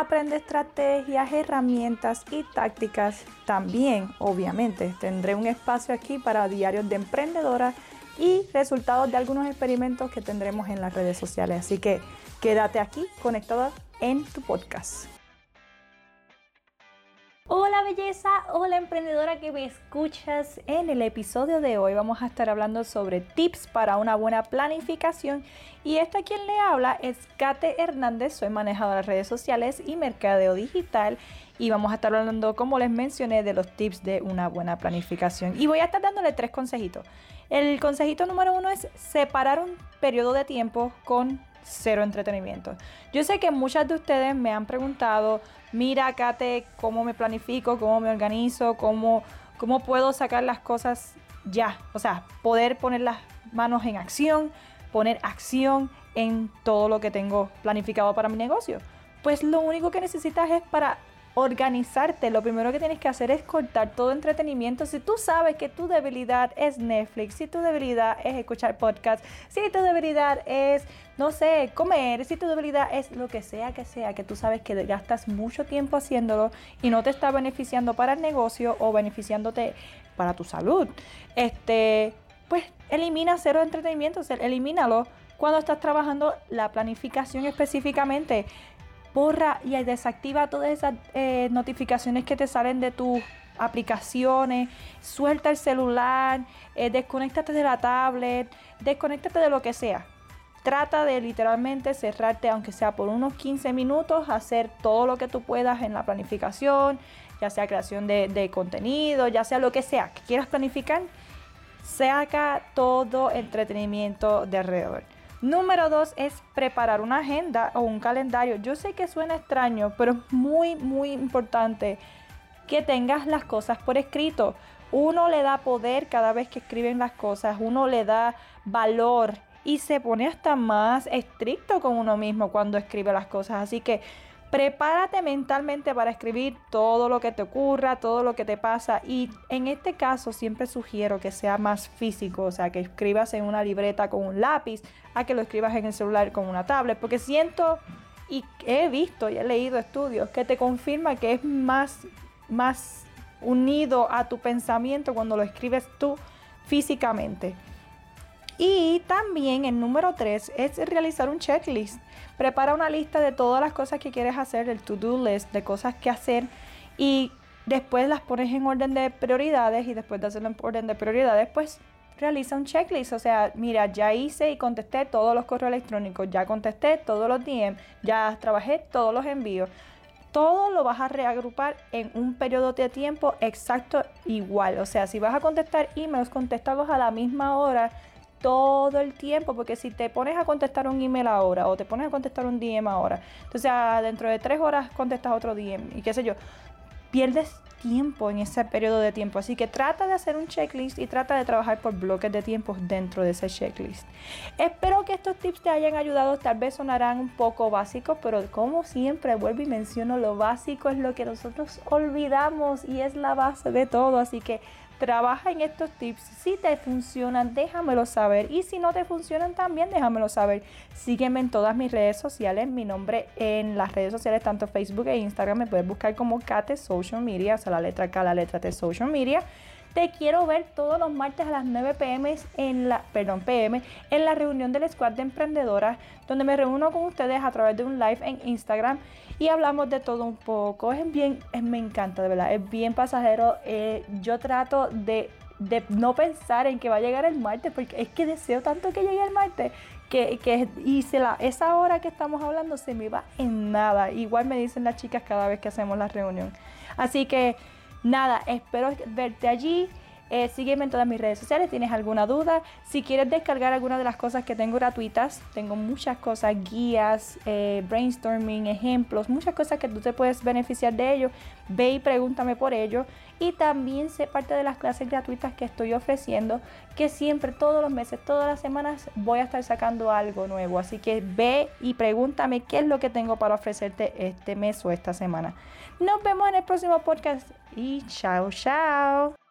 aprende estrategias, herramientas y tácticas. También, obviamente, tendré un espacio aquí para diarios de emprendedoras y resultados de algunos experimentos que tendremos en las redes sociales. Así que quédate aquí conectada en tu podcast. Hola belleza, hola emprendedora que me escuchas. En el episodio de hoy vamos a estar hablando sobre tips para una buena planificación. Y esta quien le habla es Kate Hernández, soy manejadora de redes sociales y mercadeo digital. Y vamos a estar hablando, como les mencioné, de los tips de una buena planificación. Y voy a estar dándole tres consejitos. El consejito número uno es separar un periodo de tiempo con cero entretenimiento. Yo sé que muchas de ustedes me han preguntado, mira, Kate, cómo me planifico, cómo me organizo, cómo, cómo puedo sacar las cosas ya. O sea, poder poner las manos en acción, poner acción en todo lo que tengo planificado para mi negocio. Pues lo único que necesitas es para organizarte, lo primero que tienes que hacer es cortar todo entretenimiento. Si tú sabes que tu debilidad es Netflix, si tu debilidad es escuchar podcasts, si tu debilidad es, no sé, comer, si tu debilidad es lo que sea que sea, que tú sabes que gastas mucho tiempo haciéndolo y no te está beneficiando para el negocio o beneficiándote para tu salud, este, pues elimina cero entretenimiento, elimínalo cuando estás trabajando la planificación específicamente borra y desactiva todas esas eh, notificaciones que te salen de tus aplicaciones, suelta el celular, eh, desconéctate de la tablet, desconéctate de lo que sea. Trata de literalmente cerrarte, aunque sea por unos 15 minutos, hacer todo lo que tú puedas en la planificación, ya sea creación de, de contenido, ya sea lo que sea que quieras planificar. Saca todo entretenimiento de alrededor. Número dos es preparar una agenda o un calendario. Yo sé que suena extraño, pero es muy, muy importante que tengas las cosas por escrito. Uno le da poder cada vez que escriben las cosas, uno le da valor y se pone hasta más estricto con uno mismo cuando escribe las cosas. Así que Prepárate mentalmente para escribir todo lo que te ocurra, todo lo que te pasa y en este caso siempre sugiero que sea más físico, o sea, que escribas en una libreta con un lápiz a que lo escribas en el celular con una tablet, porque siento y he visto y he leído estudios que te confirma que es más, más unido a tu pensamiento cuando lo escribes tú físicamente. Y también el número 3 es realizar un checklist. Prepara una lista de todas las cosas que quieres hacer, el to-do list de cosas que hacer y después las pones en orden de prioridades y después de hacerlo en orden de prioridades, pues realiza un checklist. O sea, mira, ya hice y contesté todos los correos electrónicos, ya contesté todos los DM, ya trabajé todos los envíos. Todo lo vas a reagrupar en un periodo de tiempo exacto igual. O sea, si vas a contestar emails, contéstalos a la misma hora todo el tiempo, porque si te pones a contestar un email ahora o te pones a contestar un DM ahora, entonces ah, dentro de tres horas contestas otro DM y qué sé yo, pierdes tiempo en ese periodo de tiempo. Así que trata de hacer un checklist y trata de trabajar por bloques de tiempo dentro de ese checklist. Espero que estos tips te hayan ayudado. Tal vez sonarán un poco básicos, pero como siempre vuelvo y menciono, lo básico es lo que nosotros olvidamos y es la base de todo. Así que Trabaja en estos tips. Si te funcionan, déjamelo saber. Y si no te funcionan, también déjamelo saber. Sígueme en todas mis redes sociales. Mi nombre en las redes sociales, tanto Facebook e Instagram, me puedes buscar como Kate Social Media, o sea, la letra K, la letra T Social Media. Te quiero ver todos los martes a las 9 pm en la, perdón, pm en la reunión del squad de emprendedoras, donde me reúno con ustedes a través de un live en Instagram y hablamos de todo un poco. Es bien, me encanta, de verdad, es bien pasajero. Eh, yo trato de, no pensar en que va a llegar el martes, porque es que deseo tanto que llegue el martes que, que y la, esa hora que estamos hablando se me va en nada. Igual me dicen las chicas cada vez que hacemos la reunión. Así que Nada, espero verte allí. Eh, sígueme en todas mis redes sociales, tienes alguna duda. Si quieres descargar alguna de las cosas que tengo gratuitas, tengo muchas cosas, guías, eh, brainstorming, ejemplos, muchas cosas que tú te puedes beneficiar de ello. Ve y pregúntame por ello. Y también sé parte de las clases gratuitas que estoy ofreciendo, que siempre, todos los meses, todas las semanas voy a estar sacando algo nuevo. Así que ve y pregúntame qué es lo que tengo para ofrecerte este mes o esta semana. Nos vemos en el próximo podcast y chao, chao.